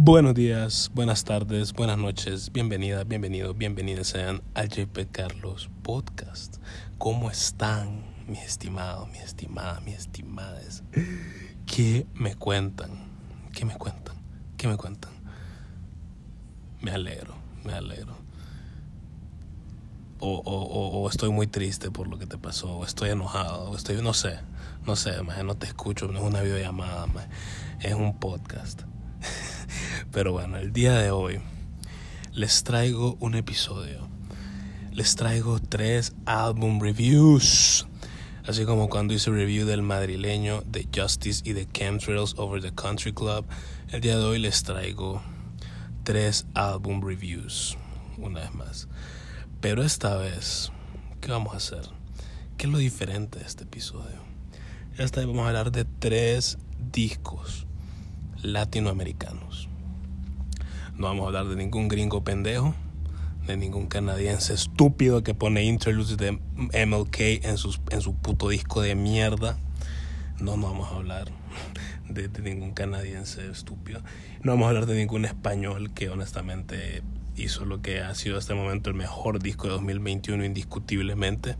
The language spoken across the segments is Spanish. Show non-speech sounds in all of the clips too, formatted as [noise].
Buenos días, buenas tardes, buenas noches, bienvenidas, bienvenidos, bienvenidas sean al JP Carlos Podcast. ¿Cómo están, mis estimados, mis estimadas, mis estimadas? ¿Qué me cuentan? ¿Qué me cuentan? ¿Qué me cuentan? Me alegro, me alegro. O, o, o, estoy muy triste por lo que te pasó, o estoy enojado, o estoy, no sé, no sé, no te escucho, no es una videollamada, es un podcast. [laughs] Pero bueno, el día de hoy les traigo un episodio. Les traigo tres album reviews. Así como cuando hice review del madrileño, de Justice y de Chemtrails Over the Country Club, el día de hoy les traigo tres album reviews. Una vez más. Pero esta vez, ¿qué vamos a hacer? ¿Qué es lo diferente de este episodio? Esta vez vamos a hablar de tres discos latinoamericanos. No vamos a hablar de ningún gringo pendejo, de ningún canadiense estúpido que pone interludes de MLK en, sus, en su puto disco de mierda. No, no vamos a hablar de, de, ningún canadiense estúpido. No vamos a hablar de ningún español que honestamente hizo lo que ha sido hasta el momento el mejor disco de 2021 indiscutiblemente.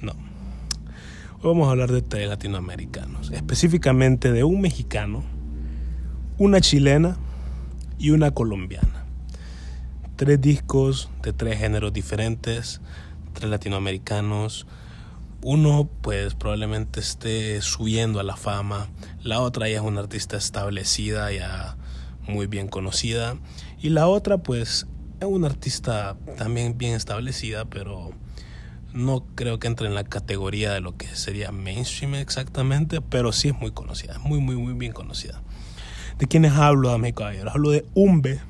No. Hoy vamos a hablar de tres latinoamericanos, específicamente de un mexicano, una chilena y una colombiana. Tres discos de tres géneros diferentes, tres latinoamericanos. Uno pues probablemente esté subiendo a la fama, la otra ya es una artista establecida, ya muy bien conocida, y la otra pues es una artista también bien establecida, pero no creo que entre en la categoría de lo que sería mainstream exactamente, pero sí es muy conocida, muy, muy, muy bien conocida. ¿De quiénes hablo, damas y caballeros? Hablo de Umbe,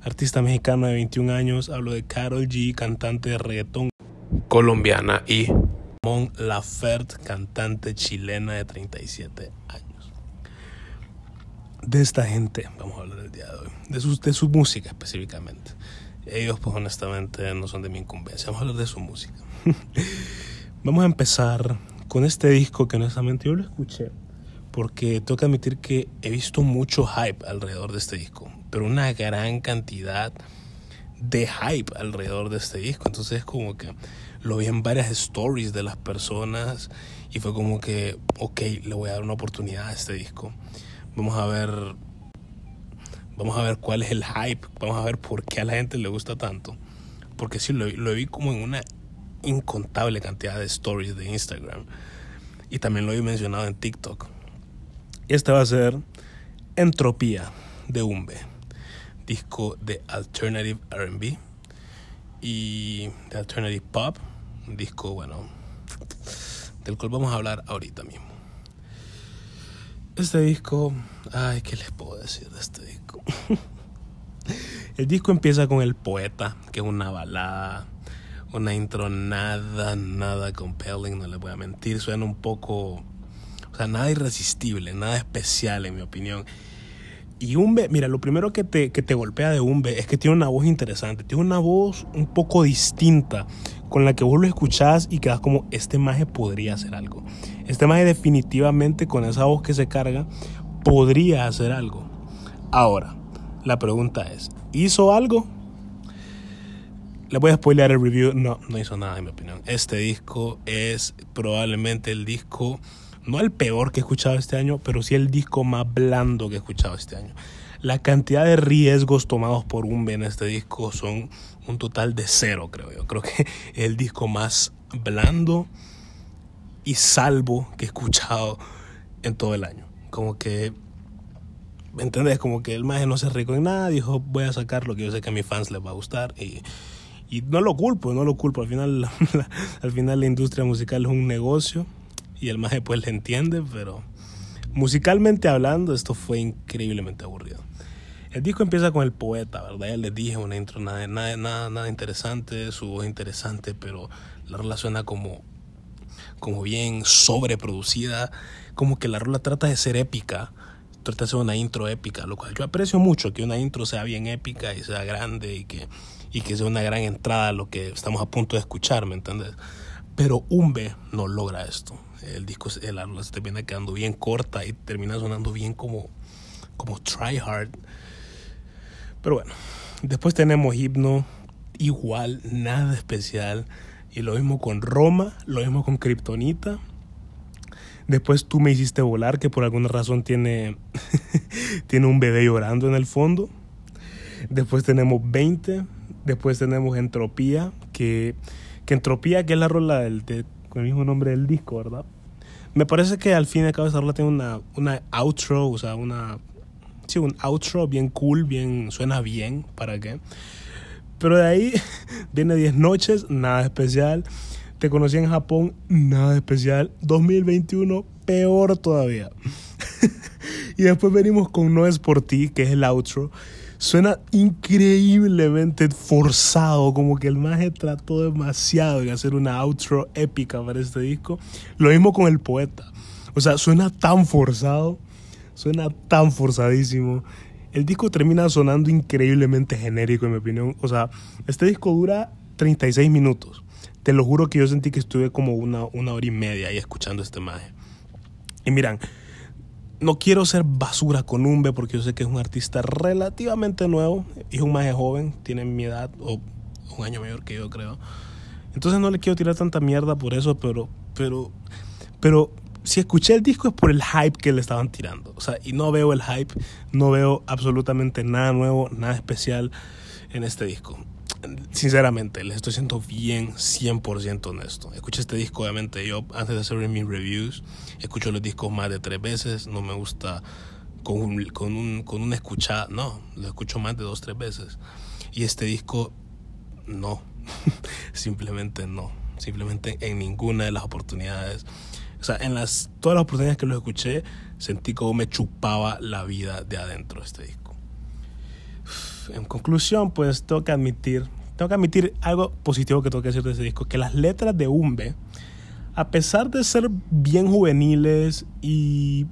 artista mexicano de 21 años. Hablo de Carol G, cantante de reggaetón colombiana. Y Mon Laferte, cantante chilena de 37 años. De esta gente vamos a hablar el día de hoy. De su, de su música específicamente. Ellos, pues honestamente, no son de mi incumbencia. Vamos a hablar de su música. [laughs] vamos a empezar con este disco que honestamente yo lo escuché porque tengo que admitir que he visto mucho hype alrededor de este disco, pero una gran cantidad de hype alrededor de este disco. Entonces como que lo vi en varias stories de las personas y fue como que, ok, le voy a dar una oportunidad a este disco. Vamos a ver, vamos a ver cuál es el hype, vamos a ver por qué a la gente le gusta tanto. Porque sí, lo, lo vi como en una incontable cantidad de stories de Instagram. Y también lo he mencionado en TikTok. Este va a ser Entropía de Umbe, disco de Alternative RB y de Alternative Pop, un disco, bueno, del cual vamos a hablar ahorita mismo. Este disco, ay, ¿qué les puedo decir de este disco? [laughs] El disco empieza con El Poeta, que es una balada, una intro nada, nada compelling, no les voy a mentir, suena un poco nada irresistible, nada especial en mi opinión. Y Umbe, mira, lo primero que te, que te golpea de Umbe es que tiene una voz interesante, tiene una voz un poco distinta con la que vos lo escuchás y quedas como, este maje podría hacer algo. Este maje definitivamente con esa voz que se carga podría hacer algo. Ahora, la pregunta es, ¿hizo algo? Le voy a spoiler el review. No, no hizo nada en mi opinión. Este disco es probablemente el disco no el peor que he escuchado este año, pero sí el disco más blando que he escuchado este año. La cantidad de riesgos tomados por Umbe en este disco son un total de cero, creo yo. Creo que es el disco más blando y salvo que he escuchado en todo el año. Como que, ¿me entendés? Como que el maje no se rico en nada, dijo, voy a sacar lo que yo sé que a mis fans les va a gustar y, y no lo culpo, no lo culpo. Al final, [laughs] al final la industria musical es un negocio y el maje pues le entiende, pero musicalmente hablando esto fue increíblemente aburrido. El disco empieza con el poeta, ¿verdad? Ya les dije una intro nada, nada, nada, interesante, su voz interesante, pero la rola suena como, como bien sobreproducida, como que la rola trata de ser épica, trata de ser una intro épica, lo cual yo aprecio mucho, que una intro sea bien épica y sea grande y que, y que sea una gran entrada a lo que estamos a punto de escuchar, ¿me entiendes? Pero Umbe no logra esto el disco, el álbum se termina quedando bien corta y termina sonando bien como, como try hard. Pero bueno, después tenemos Hipno, igual, nada especial. Y lo mismo con Roma, lo mismo con Kryptonita. Después tú me hiciste volar, que por alguna razón tiene, [laughs] tiene un bebé llorando en el fondo. Después tenemos 20. Después tenemos Entropía, que, que Entropía, que es la rola del, con el mismo nombre del disco, ¿verdad? Me parece que al fin y al cabo esa rola tiene una, una outro, o sea, una... Sí, un outro bien cool, bien... Suena bien, ¿para qué? Pero de ahí [laughs] viene 10 noches, nada especial. Te conocí en Japón, nada especial. 2021, peor todavía. [laughs] y después venimos con No es por ti, que es el outro. Suena increíblemente forzado, como que el maje trató demasiado de hacer una outro épica para este disco. Lo mismo con el poeta. O sea, suena tan forzado, suena tan forzadísimo. El disco termina sonando increíblemente genérico, en mi opinión. O sea, este disco dura 36 minutos. Te lo juro que yo sentí que estuve como una, una hora y media ahí escuchando este maje. Y miran, no quiero ser basura con Umbe porque yo sé que es un artista relativamente nuevo es un más joven, tiene mi edad o un año mayor que yo creo. Entonces no le quiero tirar tanta mierda por eso, pero pero pero si escuché el disco es por el hype que le estaban tirando. O sea, y no veo el hype, no veo absolutamente nada nuevo, nada especial en este disco sinceramente, les estoy siendo bien 100% honesto. Escuché este disco, obviamente, yo antes de hacer mis reviews, escucho los discos más de tres veces, no me gusta con, un, con, un, con no, lo escucho más de dos, tres veces. Y este disco, no, [laughs] simplemente no, simplemente en ninguna de las oportunidades. O sea, en las, todas las oportunidades que lo escuché, sentí como me chupaba la vida de adentro este disco en conclusión, pues tengo que admitir, tengo admitir algo positivo que tengo que decir de ese disco, que las letras de Umbe, a pesar de ser bien juveniles y,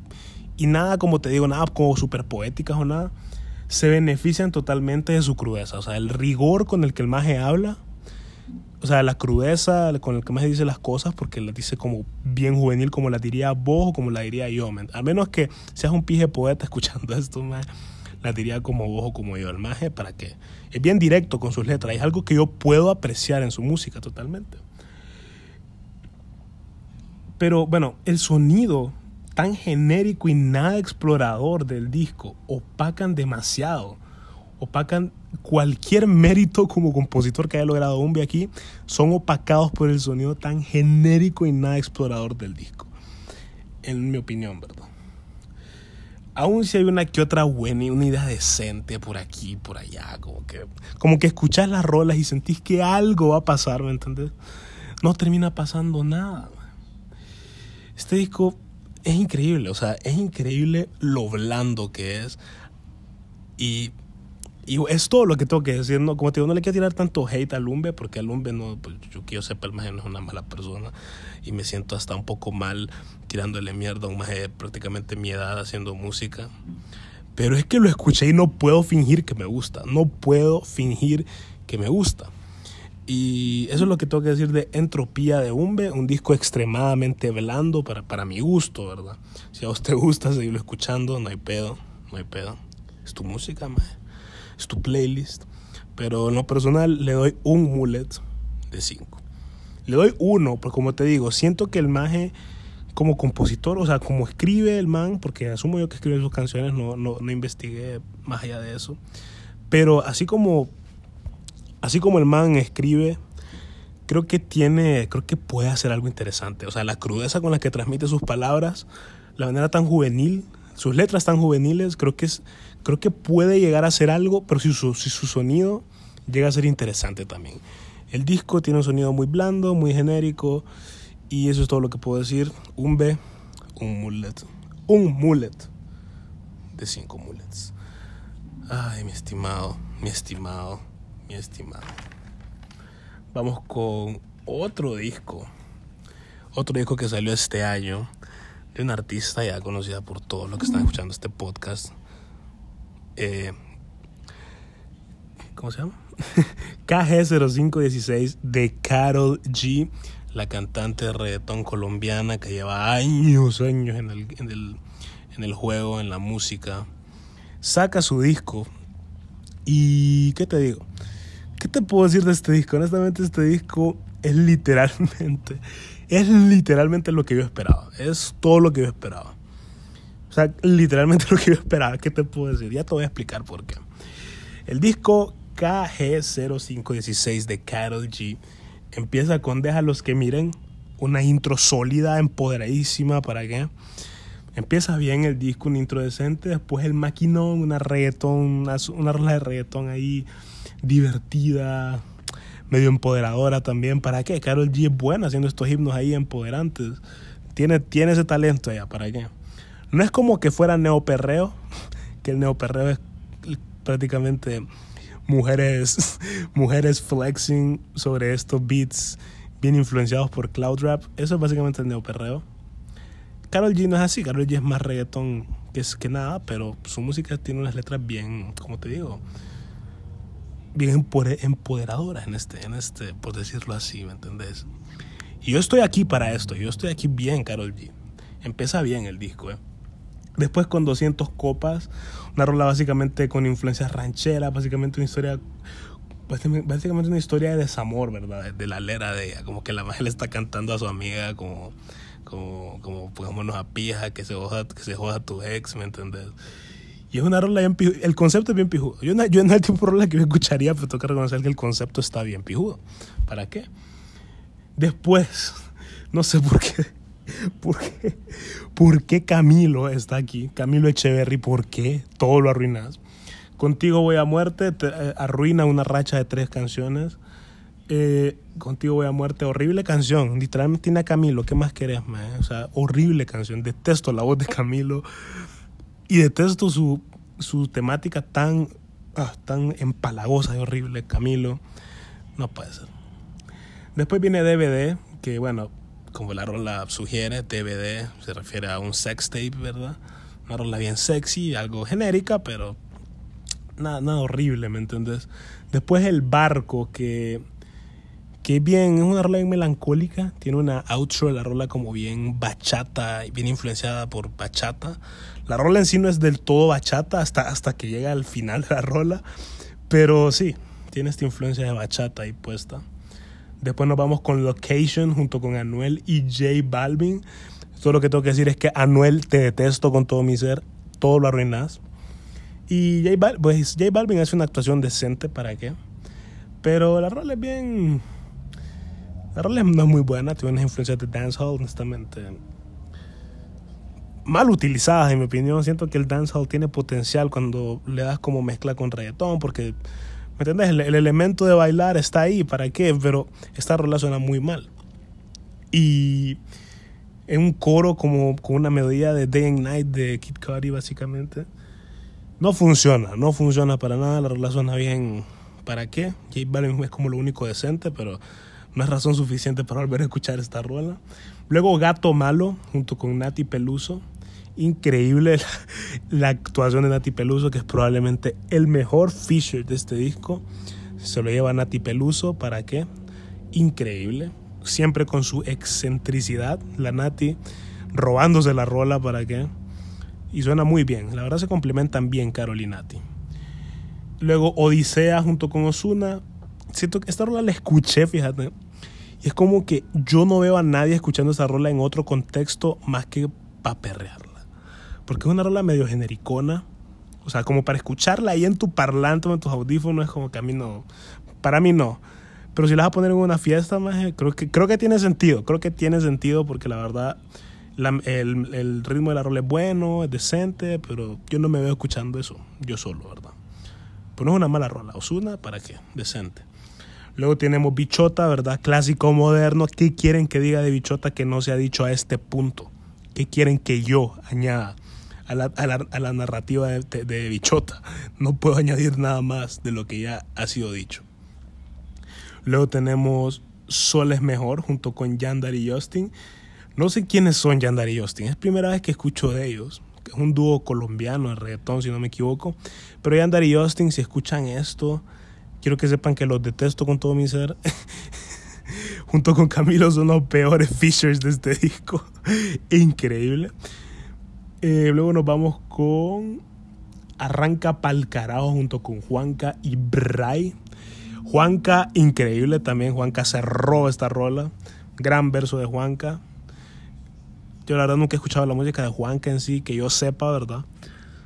y nada, como te digo, nada como súper poéticas o nada, se benefician totalmente de su crudeza. O sea, el rigor con el que el maje habla, o sea, la crudeza con el que más dice las cosas, porque las dice como bien juvenil, como la diría vos o como la diría yo. Al menos que seas un pije poeta escuchando esto, maje la diría como vos o como yo, para que es bien directo con sus letras, es algo que yo puedo apreciar en su música totalmente. Pero bueno, el sonido tan genérico y nada explorador del disco opacan demasiado, opacan cualquier mérito como compositor que haya logrado Umbi aquí, son opacados por el sonido tan genérico y nada explorador del disco, en mi opinión, ¿verdad? Aún si hay una que otra buena y una idea decente por aquí, por allá, como que, como que escuchás las rolas y sentís que algo va a pasar, ¿me entendés? No termina pasando nada. Este disco es increíble, o sea, es increíble lo blando que es. Y, y es todo lo que tengo que decir. No, como te digo, no le quiero tirar tanto hate a Lumbe, porque a Lumbe no, pues, yo que yo sepa, el no es una mala persona. Y me siento hasta un poco mal tirándole mierda a un maje prácticamente mi edad haciendo música. Pero es que lo escuché y no puedo fingir que me gusta. No puedo fingir que me gusta. Y eso es lo que tengo que decir de Entropía de Umbe, un disco extremadamente blando para, para mi gusto, ¿verdad? Si a vos te gusta seguirlo escuchando, no hay pedo, no hay pedo. Es tu música, maje. Es tu playlist. Pero en lo personal le doy un mullet de 5. Le doy uno, porque como te digo, siento que el maje como compositor, o sea, como escribe el man, porque asumo yo que escribe sus canciones, no, no, no investigué más allá de eso. Pero así como, así como el man escribe, creo que tiene, creo que puede hacer algo interesante. O sea, la crudeza con la que transmite sus palabras, la manera tan juvenil, sus letras tan juveniles, creo que es, creo que puede llegar a ser algo, pero si su, si su sonido llega a ser interesante también. El disco tiene un sonido muy blando, muy genérico. Y eso es todo lo que puedo decir. Un B, un mullet. Un mullet de cinco mullets. Ay, mi estimado, mi estimado, mi estimado. Vamos con otro disco. Otro disco que salió este año de una artista ya conocida por todos los que están escuchando este podcast. Eh, ¿Cómo se llama? [laughs] KG0516 de Carol G la cantante de reggaetón colombiana que lleva años, años en el, en el, juego, en la música, saca su disco ¿Y qué te digo? ¿Qué te puedo decir de este disco? Honestamente, este disco es literalmente, [laughs] es literalmente lo que yo esperaba. Es todo lo que yo esperaba. O sea, literalmente [laughs] lo que yo esperaba. ¿Qué te puedo decir? Ya te voy a explicar por qué. El disco KG0516 de Carol G empieza con Deja los que miren una intro sólida, empoderadísima, ¿para qué? Empieza bien el disco, un intro decente, después el maquinón, una reggaetón, una, una rola de reggaetón ahí divertida, medio empoderadora también. ¿Para qué? Carol G es buena haciendo estos himnos ahí empoderantes. Tiene, tiene ese talento ya, ¿para qué? No es como que fuera neoperreo, [laughs] que el neoperreo es prácticamente mujeres, [laughs] mujeres flexing sobre estos beats bien influenciados por cloud rap. Eso es básicamente el neoperreo. Carol G no es así, Carol G es más reggaetón que, es, que nada, pero su música tiene unas letras bien, como te digo, bien empoderadoras en este, en este, por decirlo así, ¿me entendés? Y yo estoy aquí para esto, yo estoy aquí bien, Carol G. Empieza bien el disco, ¿eh? Después con 200 copas, una rola básicamente con influencias rancheras, básicamente una historia básicamente una historia de desamor, ¿verdad? De la lera de ella, como que la magia le está cantando a su amiga como como, como pongámonos a pija, que se joda, que se joda tu ex, ¿me entendés? Y es una rola bien pijuda. El concepto es bien pijudo. Yo no, yo no el tipo de rola que me escucharía, pero tengo que reconocer que el concepto está bien pijudo. ¿Para qué? Después, no sé por qué. [laughs] ¿Por qué? ¿Por qué Camilo está aquí? Camilo Echeverry, ¿por qué? Todo lo arruinas. Contigo voy a muerte, eh, arruina una racha de tres canciones. Eh, Contigo voy a muerte, horrible canción. Literalmente tiene a Camilo, ¿qué más querés, man? O sea, horrible canción. Detesto la voz de Camilo y detesto su, su temática tan, ah, tan empalagosa y horrible, Camilo. No puede ser. Después viene DVD, que bueno, como la rola sugiere, DVD se refiere a un sex tape, ¿verdad? Una rola bien sexy, algo genérica, pero nada, nada horrible, ¿me entiendes? Después el barco, que que bien, es una rola bien melancólica, tiene una outro de la rola como bien bachata, bien influenciada por bachata. La rola en sí no es del todo bachata hasta, hasta que llega al final de la rola, pero sí, tiene esta influencia de bachata ahí puesta. Después nos vamos con Location junto con Anuel y J Balvin. Todo lo que tengo que decir es que Anuel te detesto con todo mi ser, todo lo arruinas. Y J, pues, J Balvin hace una actuación decente, ¿para qué? Pero la rola es bien la rola no es muy buena, tiene unas influencias de dancehall, honestamente. Mal utilizadas, en mi opinión. Siento que el dancehall tiene potencial cuando le das como mezcla con reggaetón, porque, ¿me entiendes? El, elemento de bailar está ahí, ¿para qué? Pero esta rola suena muy mal. Y en un coro como con una melodía de Day and Night de Kid Cudi, básicamente. No funciona, no funciona para nada. La rola suena bien. ¿Para qué? J Balvin es como lo único decente, pero no es razón suficiente para volver a escuchar esta rola. Luego Gato Malo, junto con Nati Peluso. Increíble la, actuación de Nati Peluso, que es probablemente el mejor feature de este disco. Se lo lleva Nati Peluso, ¿para qué? Increíble. Siempre con su excentricidad, la Nati robándose la rola, ¿para qué? Y suena muy bien. La verdad se complementan bien Carol y Nati. Luego Odisea junto con Osuna. Siento que esta rola la escuché, fíjate y es como que yo no veo a nadie escuchando esa rola en otro contexto más que para perrearla. Porque es una rola medio genericona. O sea, como para escucharla ahí en tu parlante o en tus audífonos es como que a mí no. Para mí no. Pero si la vas a poner en una fiesta, creo que, creo que tiene sentido. Creo que tiene sentido porque la verdad el, el, ritmo de la rola es bueno, es decente, pero yo no me veo escuchando eso yo solo, ¿verdad? Pues no es una mala rola. Osuna, ¿para qué? Decente. Luego tenemos Bichota, ¿verdad? Clásico moderno. ¿Qué quieren que diga de Bichota que no se ha dicho a este punto? ¿Qué quieren que yo añada a la, a la, a la narrativa de, de, Bichota? No puedo añadir nada más de lo que ya ha sido dicho. Luego tenemos Sol es Mejor junto con Yandar y Justin. No sé quiénes son Yandar y Justin. Es primera vez que escucho de ellos. Es un dúo colombiano de reggaetón, si no me equivoco. Pero Yandar y Justin, si escuchan esto Quiero que sepan que los detesto con todo mi ser. [laughs] Junto con Camilo son los peores [laughs] features de este disco. [laughs] Increíble. Eh, luego nos vamos con arranca pa'l carajo junto con Juanca y Bray. Juanca, increíble también. Juanca cerró esta rola. Gran verso de Juanca. Yo la verdad nunca he escuchado la música de Juanca en sí, que yo sepa, ¿verdad?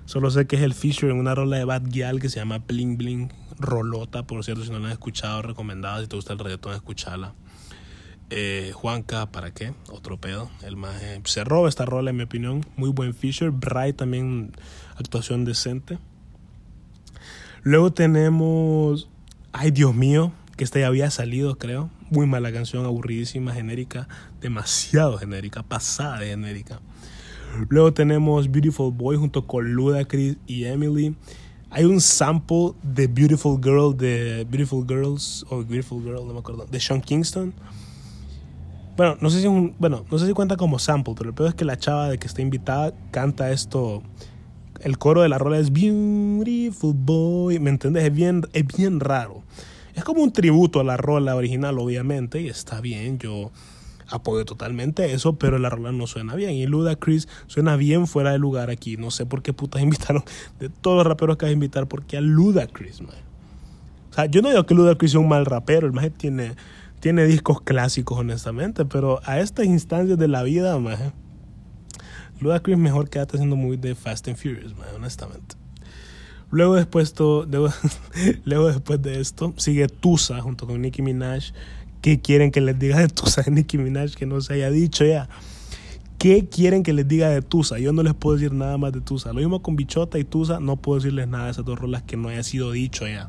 Solo sé que es el feature en una rola de Bad Gyal que se llama Bling Bling. Rolota, por cierto, si no la han escuchado, recomendada. Si te gusta el reggaetón, escuchala. Eh, Juanca, ¿para qué? Otro pedo. El más se roba esta rola, en mi opinión. Muy buen feature. Bright también, actuación decente. Luego tenemos. Ay, Dios mío, que esta ya había salido, creo. Muy mala canción, aburridísima, genérica. Demasiado genérica, pasada de genérica. Luego tenemos Beautiful Boy junto con Ludacris y Emily. Hay un sample de Beautiful Girl de Beautiful Girls o Beautiful Girl, no me acuerdo, de Sean Kingston. Bueno, no sé si un, bueno, no sé si cuenta como sample, pero el peor es que la chava de que está invitada canta esto. El coro de la rola es Beautiful Boy, ¿me entiendes? Es bien, es bien raro. Es como un tributo a la rola original, obviamente, y está bien. Yo apoyo totalmente eso, pero la rola no suena bien. Y Ludacris suena bien fuera de lugar aquí. No sé por qué putas [laughs] invitaron de todos los raperos que hay a invitar, porque a Ludacris, man. O sea, yo no digo que Ludacris sea un mal rapero, el más tiene, tiene discos clásicos, honestamente, pero a estas instancias de la vida, man, Ludacris mejor quédate haciendo muy de Fast and Furious, man, honestamente. Luego después, luego, [laughs] luego después de esto sigue Tusa junto con Nicki Minaj ¿Qué quieren que les diga de Tusa de Nicki Minaj que no se haya dicho ya? ¿Qué quieren que les diga de Tusa? Yo no les puedo decir nada más de Tusa. Lo mismo con Bichota y Tusa, no puedo decirles nada de esas dos rolas que no haya sido dicho ya.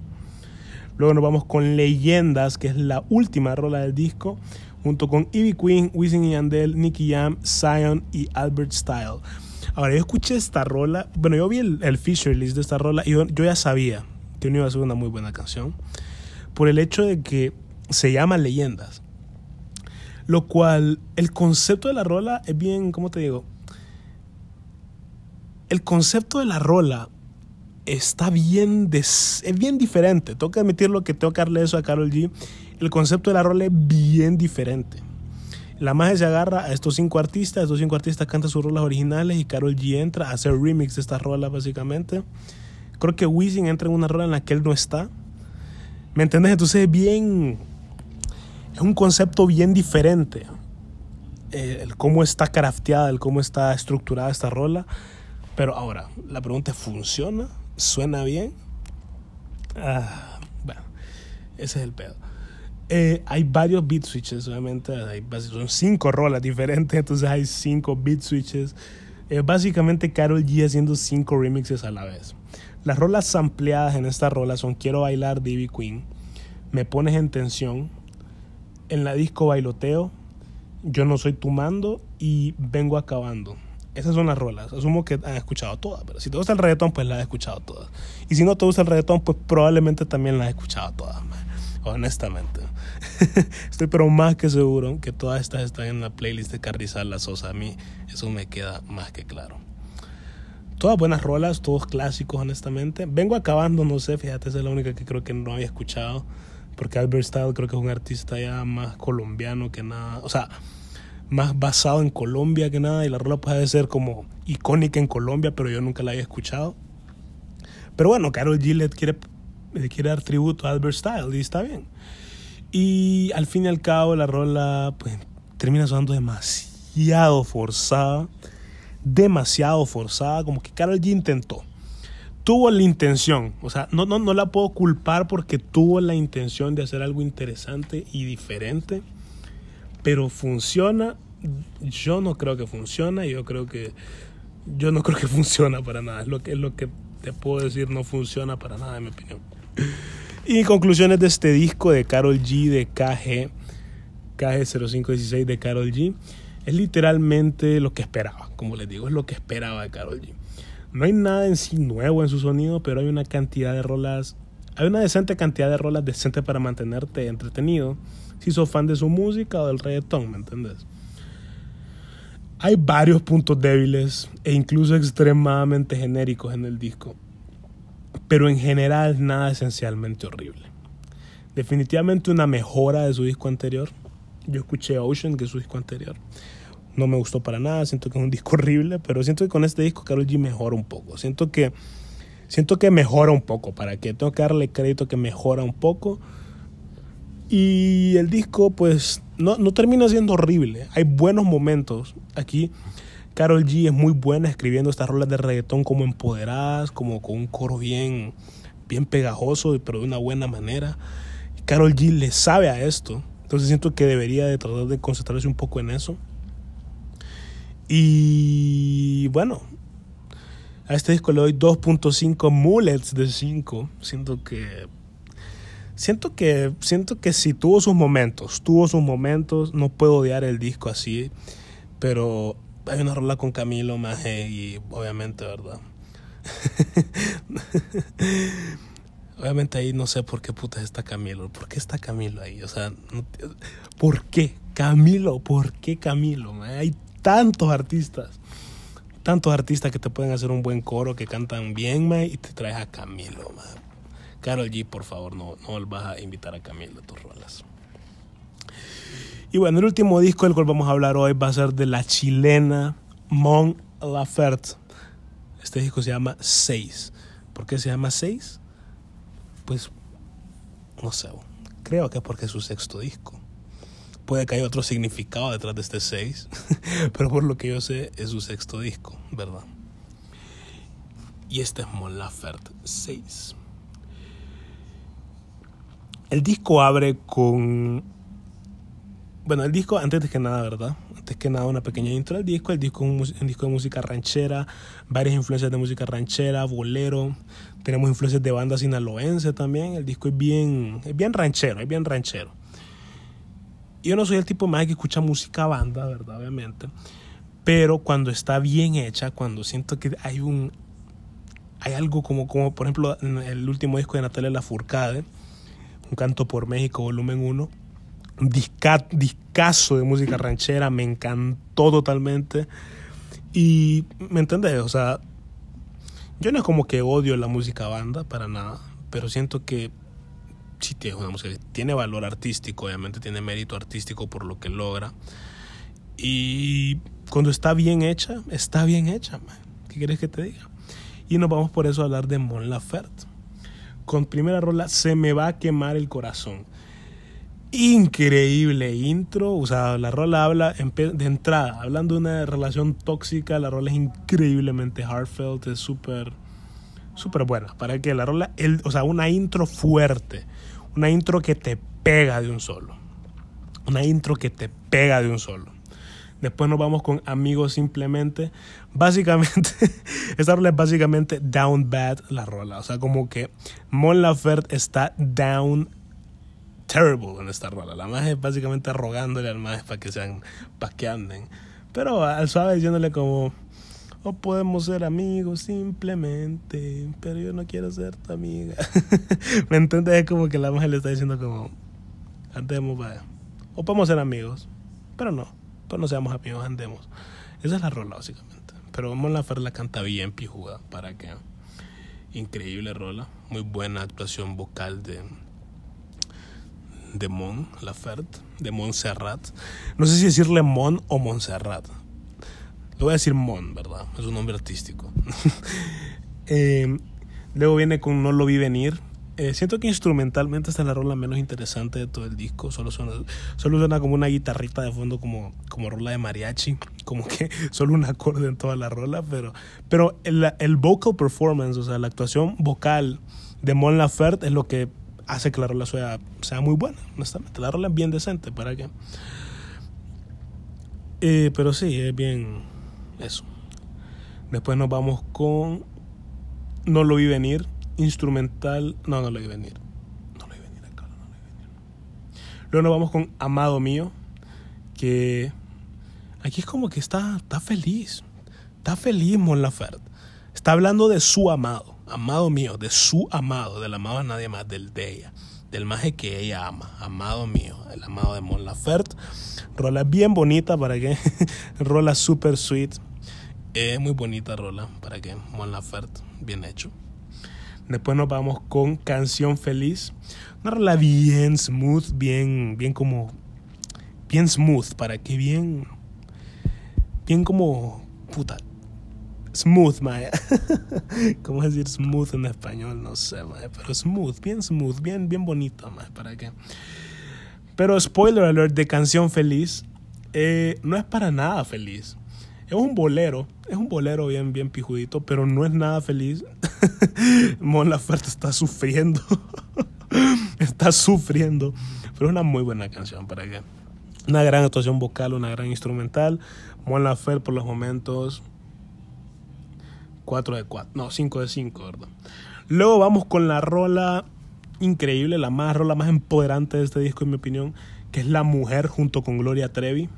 Luego nos vamos con Leyendas, que es la última rola del disco, junto con Ivy Queen, Wisin y Yandel, Nicky Jam, Zion y Albert Style. Ahora, yo escuché esta rola, bueno, yo vi el, el feature list de esta rola y yo, yo ya sabía que no iba a ser una muy buena canción, por el hecho de que se llama Leyendas. Lo cual, el concepto de la rola es bien, ¿cómo te digo? El concepto de la rola está bien, es bien diferente. Tengo que admitirlo que tengo que darle eso a Carol G. El concepto de la rola es bien diferente. La magia se agarra a estos cinco artistas, estos cinco artistas cantan sus rolas originales y Carol G entra a hacer remix de estas rolas básicamente. Creo que Wisin entra en una rola en la que él no está. ¿Me entiendes? Entonces es bien es un concepto bien diferente. Eh, el cómo está crafteada, el cómo está estructurada esta rola. Pero ahora, la pregunta es, ¿funciona? ¿Suena bien? Ah, bueno, ese es el pedo. Eh, hay varios beat switches, obviamente. Hay, son cinco rolas diferentes, [laughs] entonces hay cinco beat switches. Eh, básicamente, Carol G haciendo cinco remixes a la vez. Las rolas ampliadas en esta rola son Quiero bailar, Divi Queen, Me pones en tensión, en la disco bailoteo, yo no soy tu mando y vengo acabando. Esas son las rolas. Asumo que han escuchado todas, pero si te gusta el reggaetón, pues las has escuchado todas. Y si no te gusta el reggaetón, pues probablemente también las has escuchado todas, honestamente. [laughs] Estoy pero más que seguro que todas estas están en la playlist de Carrizal La Sosa. A mí eso me queda más que claro. Todas buenas rolas, todos clásicos, honestamente. Vengo acabando, no sé, fíjate, esa es la única que creo que no había escuchado porque Albert Style creo que es un artista ya más colombiano que nada, o sea, más basado en Colombia que nada, y la rola puede ser como icónica en Colombia, pero yo nunca la había escuchado. Pero bueno, Carol G le quiere, le quiere dar tributo a Albert Style y está bien. Y al fin y al cabo la rola pues termina sonando demasiado forzada, demasiado forzada, como que Carol G intentó tuvo la intención, o sea, no, no, no la puedo culpar porque tuvo la intención de hacer algo interesante y diferente, pero funciona, yo no creo que funciona, yo creo que, yo no creo que [laughs] funciona para nada, es lo que, es lo que te puedo decir, no funciona para nada en mi opinión. Y conclusiones de este disco de Carol G, de KG, KG0516 de Carol G, es literalmente lo que esperaba, como les digo, es lo que esperaba de Carol G. No hay nada en sí nuevo en su sonido, pero hay una cantidad de rolas, hay una decente cantidad de rolas decentes para mantenerte entretenido si sos fan de su música o del reggaetón, ¿me entiendes? Hay varios puntos débiles e incluso extremadamente genéricos en el disco, pero en general nada esencialmente horrible. Definitivamente una mejora de su disco anterior. Yo escuché Ocean, que es su disco anterior no me gustó para nada, siento que es un disco [laughs] horrible, pero siento que con este disco Carol G mejora un poco. Siento que siento que mejora un poco, para que tengo que darle crédito que mejora un poco. Y el disco, pues, no, no termina siendo horrible. Hay buenos momentos aquí. Carol G es muy buena escribiendo estas rolas de reggaetón como empoderadas, como con un coro bien, bien pegajoso, pero de una buena manera. Carol G le sabe a esto. Entonces siento que debería de tratar de concentrarse un poco en eso. Y bueno, a este disco le doy 2.5 mullets de 5. Siento que siento que siento que sí tuvo sus momentos, tuvo sus momentos, no puedo odiar el disco así, pero hay una rola con Camilo más y obviamente, ¿verdad? [laughs] obviamente ahí no sé por qué puta está Camilo, ¿por qué está Camilo ahí? O sea, ¿por qué? Camilo, ¿por qué Camilo? Hay tantos artistas tantos artistas que te pueden hacer un buen coro, que cantan bien, man, y te traes a Camilo, man. Carol G, por favor, no, no vas a invitar a Camilo a tus rolas. Y bueno, el último disco del cual vamos a hablar hoy va a ser de la chilena Mon Laferte. Este disco se llama 6. ¿Por qué se llama 6? Pues no sé, creo que es porque es su sexto disco. Puede que haya otro significado detrás de este 6, [laughs] pero por lo que yo sé es su sexto disco, ¿verdad? Y este es Mon Laferte 6. El disco abre con... Bueno, el disco, antes que nada, ¿verdad? Antes que nada, una pequeña intro del disco. El disco es un, disco de música ranchera, varias influencias de música ranchera, bolero. Tenemos influencias de banda sinaloense también. El disco es bien, es bien ranchero, es bien ranchero yo no soy el tipo más que escucha música banda, ¿verdad? Obviamente. Pero cuando está bien hecha, cuando siento que hay un. Hay algo como, como por ejemplo, el último disco de Natalia Lafourcade, Un canto por México, volumen 1. Un discazo de música ranchera, me encantó totalmente. Y, ¿me entendés? O sea, yo no es como que odio la música banda, para nada, pero siento que sí tiene una música tiene valor artístico, obviamente tiene mérito artístico por lo que logra. Y cuando está bien hecha, está bien hecha, ¿qué quieres que te diga? Y nos vamos por eso a hablar de Mon Laferte. Con primera rola, Se me va a quemar el corazón. Increíble intro, o sea, la rola habla de entrada, hablando de una relación tóxica, la rola es increíblemente heartfelt, es súper, súper buena. Para que la rola, el, o sea, una intro fuerte, una intro que te pega de un solo. Una intro que te pega de un solo. Después nos vamos con Amigos Simplemente. Básicamente, [laughs] esta rola es básicamente down bad la rola. O sea, como que Mon Laferte está down terrible en esta rola. La más es básicamente rogándole al más para que sean, para que anden. Pero al suave diciéndole como, o podemos ser amigos simplemente, pero yo no quiero ser tu amiga. [laughs] ¿Me entiendes? Es como que la mujer le está diciendo como, andemos, vaya. O podemos ser amigos, pero no, pues no seamos amigos, andemos. Esa es la rola, básicamente. Pero Mon Laferte la canta bien pijuda, para que... Increíble rola, muy buena actuación vocal de, de Mon Laferte, de Montserrat. No sé si decirle Mon o Montserrat, le voy a decir Mon, ¿verdad? Es un nombre artístico. [laughs] Eh, luego viene con No lo vi venir. Eh, siento que instrumentalmente esta es la rola menos interesante de todo el disco. Solo suena, solo suena como una guitarrita de fondo, como, como rola de mariachi. [laughs] Como que solo un acorde en toda la rola. Pero, pero el, el vocal performance, o sea, la actuación vocal de Mon Laferte es lo que hace que la rola sea, sea muy buena, honestamente. La rola es bien decente, ¿para qué? Eh, pero sí, es bien eso. Después nos vamos con No lo vi venir. Instrumental. No, no lo vi venir. No lo vi venir acá, no lo vi venir. Luego nos vamos con Amado Mío. Que aquí es como que está, está feliz. Está feliz Mon Laferte. Está hablando de su amado. Amado mío, de su amado, del amado a nadie más, del de ella, del maje que ella ama, amado mío, el amado de Mon Laferte. Rola bien bonita para que, [laughs] rola super sweet, es muy bonita rola para que Mon Laferte, bien hecho. Después nos vamos con Canción Feliz. Una rola bien smooth, bien, bien como. Bien smooth, para que bien. Bien como. Puta. Smooth, mae. [laughs] ¿Cómo decir smooth en español? No sé, mae. Pero smooth, bien smooth, bien, bien bonito, mae. ¿Para qué? Pero spoiler alert de Canción Feliz. Eh, no es para nada feliz. Es un bolero. Es un bolero bien, bien pijudito. Pero no es nada feliz. [laughs] Mon Laferte está sufriendo. [laughs] está sufriendo. Pero es una muy buena canción. ¿Para qué? Una gran actuación vocal, una gran instrumental. Mon Laferte por los momentos 4 de 4, no, 5 de 5, ¿verdad? Luego vamos con la rola increíble, la más rola más empoderante de este disco, en mi opinión, que es La Mujer junto con Gloria Trevi.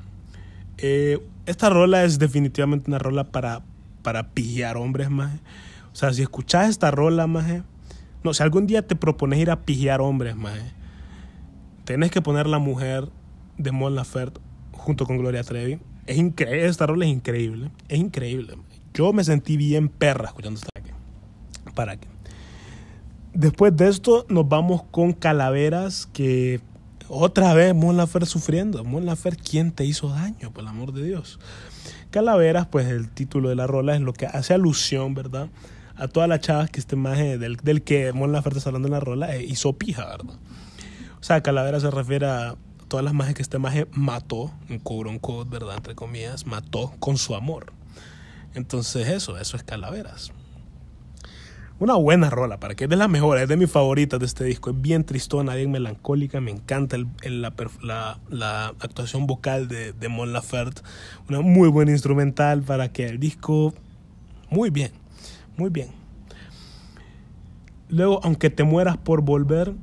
Eh, esta rola es definitivamente una rola para, para hombres, más. O sea, si escuchas esta rola, más. No, si algún día te propones ir a pijear hombres, más. Tenés que poner La Mujer de Mon Laferte junto con Gloria Trevi. Es increíble, esta rola es increíble, es increíble. Yo me sentí bien perra escuchando esta aquí. ¿Para qué? Después de esto nos vamos con Calaveras, que otra vez Mon Lafer sufriendo. Mon Lafer, ¿quién te hizo daño? Por el amor de Dios. Calaveras, pues el título de la rola es lo que hace alusión, ¿verdad? A todas las chavas que este maje del, del que Mon Lafer está hablando en la rola eh, hizo pija, ¿verdad? O sea, Calaveras se refiere a todas las majes que este maje mató, en cobro un code, ¿verdad? Entre comillas, mató con su amor. Entonces eso, eso es Calaveras. Una buena rola, para que es de las mejores, es de mis favoritas de este disco. Es bien tristona, bien melancólica. Me encanta el, la, actuación vocal de, de Mon Laferte. Una muy buena instrumental para que el disco. Muy bien, muy bien. Luego, aunque te mueras por volver,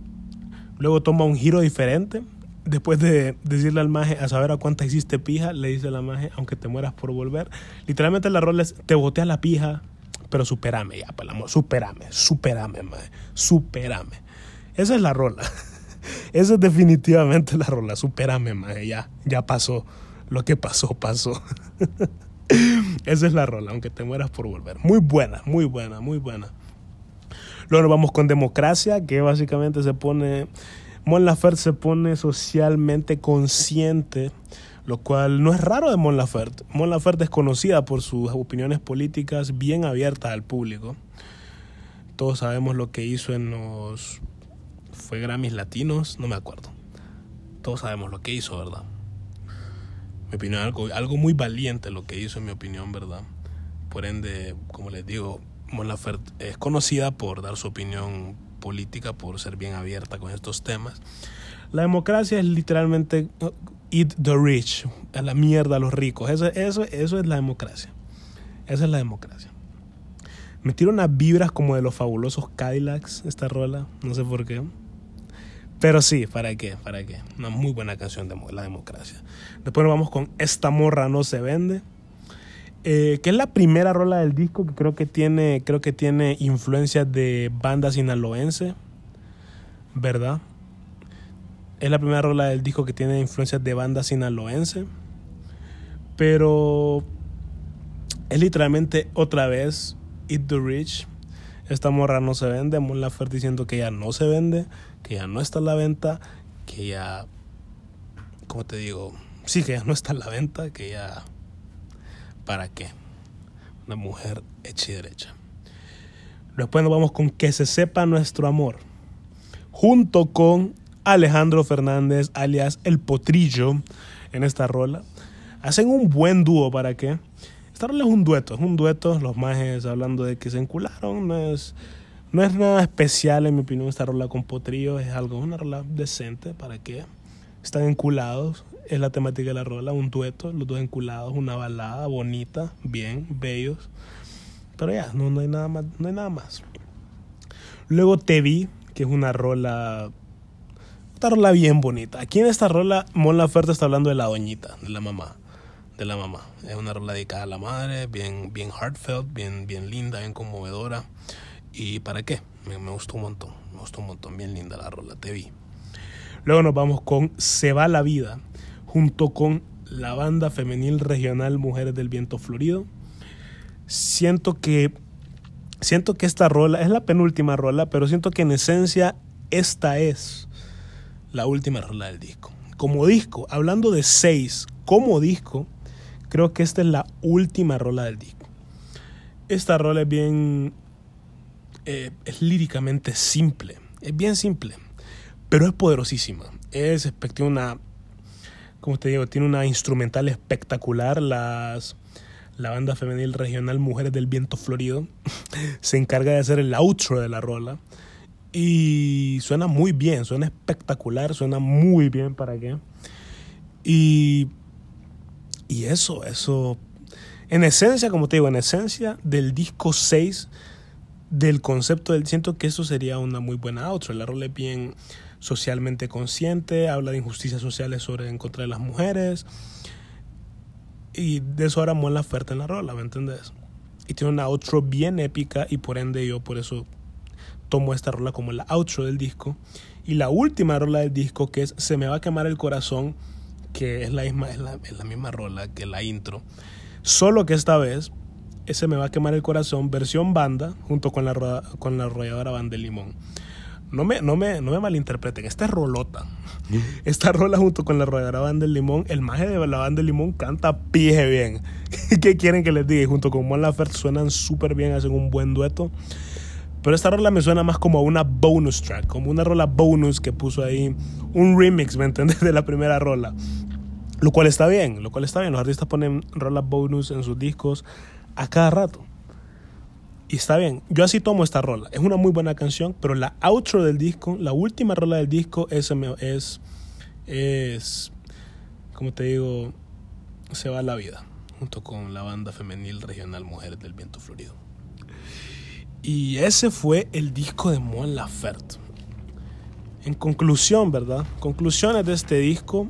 luego toma un giro diferente después de decirle al maje a saber a cuánta hiciste pija, le dice la maje, aunque te mueras por volver. Literalmente la rola es, te boté a la pija, pero superame ya, pues amor, superame, superame, superame. Esa es la rola. [laughs] Esa es definitivamente la rola, superame, maje, ya, ya pasó. Lo que pasó, pasó. [laughs] Esa es la rola, aunque te mueras por volver. Muy buena, muy buena, muy buena. Luego vamos con Democracia, que básicamente se pone Mon Laferte se pone socialmente consciente, lo cual no es raro de Mon Laferte. Mon Laferte es conocida por sus opiniones políticas bien abiertas al público. Todos sabemos lo que hizo en los... ¿Fue Grammys Latinos? No me acuerdo. Todos sabemos lo que hizo, ¿verdad? Mi opinión, algo, algo muy valiente lo que hizo, en mi opinión, ¿verdad? Por ende, como les digo, Mon Laferte es conocida por dar su opinión política por ser bien abierta con estos temas. La democracia es literalmente eat the rich, a la mierda a los ricos. Eso, eso, eso es la democracia. Esa es la democracia. Me tiro unas vibras como de los fabulosos Cadillacs, esta rola, no sé por qué. Pero sí, ¿para qué? ¿Para qué? Una muy buena canción de la democracia. Después nos vamos con Esta morra no se vende. Eh, que es la primera rola del disco que creo que tiene, creo tiene influencias de banda sinaloense, ¿verdad? Es la primera rola del disco que tiene influencias de banda sinaloense, pero es literalmente otra vez Eat the Rich. Esta morra no se vende, Mon Laferte diciendo que ya no se vende, que ya no está en la venta, que ya, ¿cómo te digo? Sí, que ya no está en la venta, que ya ¿Para qué? Una mujer hecha y derecha. Después nos vamos con Que se sepa nuestro amor. Junto con Alejandro Fernández, alias El Potrillo, en esta rola. Hacen un buen dúo, ¿para qué? Esta rola es un dueto, es un dueto, los majes hablando de que se encularon, no es, no es nada especial en mi opinión esta rola con Potrillo, es algo, una rola decente, ¿para qué? Están enculados, es la temática de la rola, un dueto, los dos enculados, una balada bonita, bien, bellos. Pero ya, no, no hay nada más, no hay nada más. Luego Te vi, que es una rola una rola bien bonita. Aquí en esta rola Mon Laferte está hablando de la doñita, de la mamá, de la mamá. Es una rola dedicada a la madre, bien bien heartfelt, bien bien linda, bien conmovedora. ¿Y para qué? Me, me gustó un montón, me gustó un montón, bien linda la rola, te vi. Luego nos vamos con Se va la vida, junto con la banda femenil regional Mujeres del Viento Florido. Siento que siento que esta rola es la penúltima rola, pero siento que en esencia esta es la última rola del disco. Como disco, hablando de seis, como disco, creo que esta es la última rola del disco. esta rola es bien... Eh, es líricamente simple. Es bien simple. Pero es poderosísima. Es, tiene una... Como te digo, tiene una instrumental espectacular. Las la banda femenil regional Mujeres del Viento Florido [laughs] se encarga de hacer el outro de la rola. Y suena muy bien, suena espectacular, suena muy bien para qué. Y, y eso, eso, en esencia, como te digo, en esencia del disco 6, del concepto del, siento que eso sería una muy buena outro. La rola es bien socialmente consciente, habla de injusticias sociales sobre en contra de las mujeres. Y de eso ahora la oferta en la rola, ¿me entendés? Y tiene una outro bien épica y por ende yo por eso tomo esta rola como la outro del disco. Y la última rola del disco, que es Se me va a quemar el corazón, que es la misma, es la, misma rola que la intro. Solo que esta vez, Se me va a quemar el corazón, versión banda, junto con la, con la arrolladora banda de limón. No me, no, me, no me malinterpreten, esta es rolota. [laughs] Esta rola junto con la arrolladora banda del limón, el maje de la banda del limón canta pije bien. [laughs] ¿Qué quieren que les diga? Y junto con Mon Laferte suenan súper bien, hacen un buen dueto. Pero esta rola me suena más como una bonus track, como una rola bonus que puso ahí un remix, ¿me entiendes? [laughs] De la primera rola. Lo cual está bien, lo cual está bien. Los artistas ponen rolas bonus en sus discos a cada rato. Y está bien, yo así tomo esta rola. Es una muy buena canción, pero la outro del disco, la última rola del disco es, es, es como te digo, se va a la vida, junto con la banda femenil regional Mujeres del Viento Florido. Y ese fue el disco de Mon Laferte. En conclusión, ¿verdad? Conclusiones de este disco.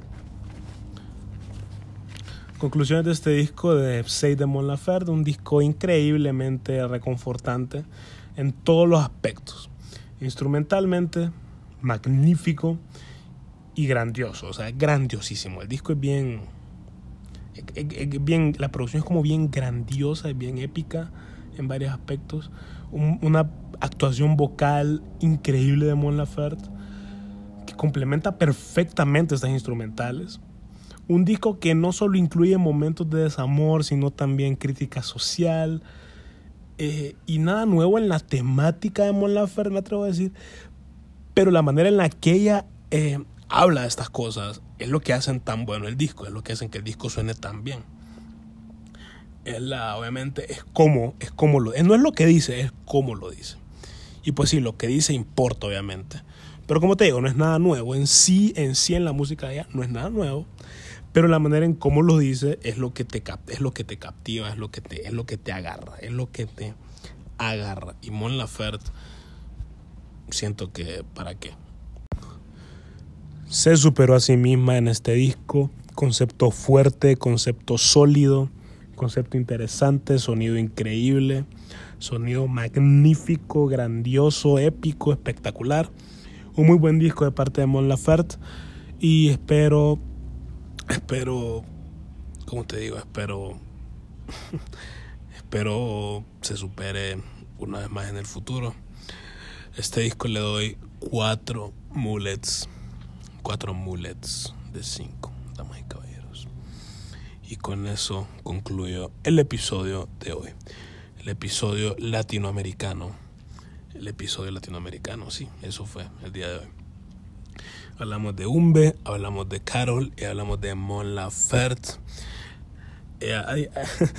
Conclusiones de este disco de 6 de Mon Laferte, un disco increíblemente reconfortante en todos los aspectos. Instrumentalmente, magnífico y grandioso, o sea, grandiosísimo. El disco es bien, bien, la producción es como bien grandiosa, es bien épica en varios aspectos una actuación vocal increíble de Mon Laferte que complementa perfectamente estas instrumentales. Un disco que no solo incluye momentos de desamor, sino también crítica social. Eh, y nada nuevo en la temática de Mon Laferte, me atrevo a decir. Pero la manera en la que ella eh, habla de estas cosas es lo que hacen tan bueno el disco, es lo que hacen que el disco suene tan bien es la, obviamente, es como, es como lo, no es lo que dice, es cómo lo dice. Y pues sí, lo que dice importa, obviamente. Pero como te digo, no es nada nuevo. En sí, en sí, en la música de ella, no es nada nuevo. Pero la manera en cómo lo dice es lo que te, es lo que te captiva, es lo que te, es lo que te agarra, es lo que te agarra. Y Mon Laferte, siento que, ¿para qué? Se superó a sí misma en este disco. Concepto fuerte, concepto sólido concepto interesante, sonido increíble, sonido magnífico, grandioso, épico, espectacular. Un muy buen disco de parte de Mon Laferte y espero, espero, como te digo, espero, [laughs] espero se supere una vez más en el futuro. Este disco le doy cuatro mullets, cuatro mullets de cinco, damas y caballeros. Y con eso concluyo el episodio de hoy. El episodio latinoamericano. El episodio latinoamericano, sí, eso fue el día de hoy. Hablamos de Umbe, hablamos de Carol y hablamos de Mon Laferte. Eh,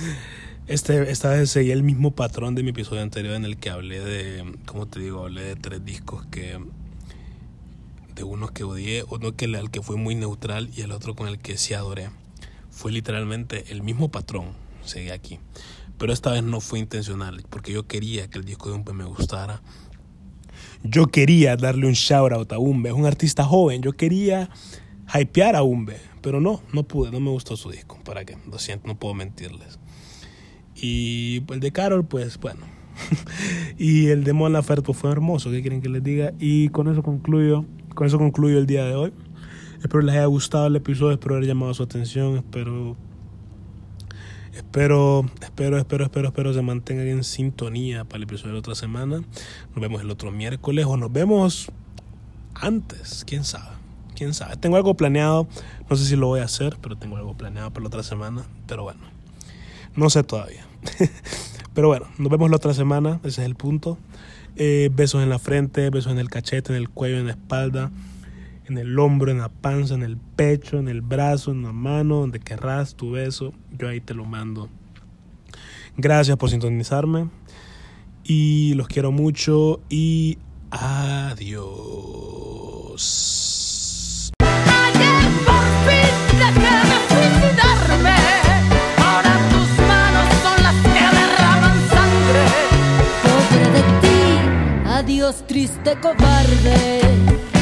[laughs] este, esta vez seguí el mismo patrón de mi episodio anterior en el que hablé de, como te digo, hablé de tres discos que de uno que odié, uno que al que fue muy neutral y el otro con el que sí adoré fue literalmente el mismo patrón, seguí aquí. Pero esta vez no fue intencional, porque yo quería que el disco de Umbe me gustara. Yo quería darle un shout out a Umbe, es un artista joven, yo quería hypear a Umbe, pero no, no pude, no me gustó su disco, ¿para qué? Lo siento, no puedo mentirles. Y el de Carol, pues bueno. [laughs] y el de Mon Laferte pues, fue hermoso, ¿qué quieren que les diga? Y con eso concluyo, con eso concluyo el día de hoy. Espero les haya gustado el episodio, espero haber llamado su atención, espero Espero, espero, espero, espero, espero se mantengan en sintonía para el episodio de la otra semana. Nos vemos el otro miércoles o nos vemos antes, quién sabe. Quién sabe. Tengo algo planeado, no sé si lo voy a hacer, pero tengo algo planeado para la otra semana, pero bueno. No sé todavía. [laughs] Pero bueno, nos vemos la otra semana, ese es el punto. Eh, besos en la frente, besos en el cachete, en el cuello, en la espalda, en el hombro, en la panza, en el pecho, en el brazo, en la mano, donde querrás tu beso, yo ahí te lo mando. Gracias por sintonizarme y los quiero mucho y adiós. Ayer por fin suicidarme. Ahora tus manos son las que derraman sangre. De ti, adiós triste cobarde.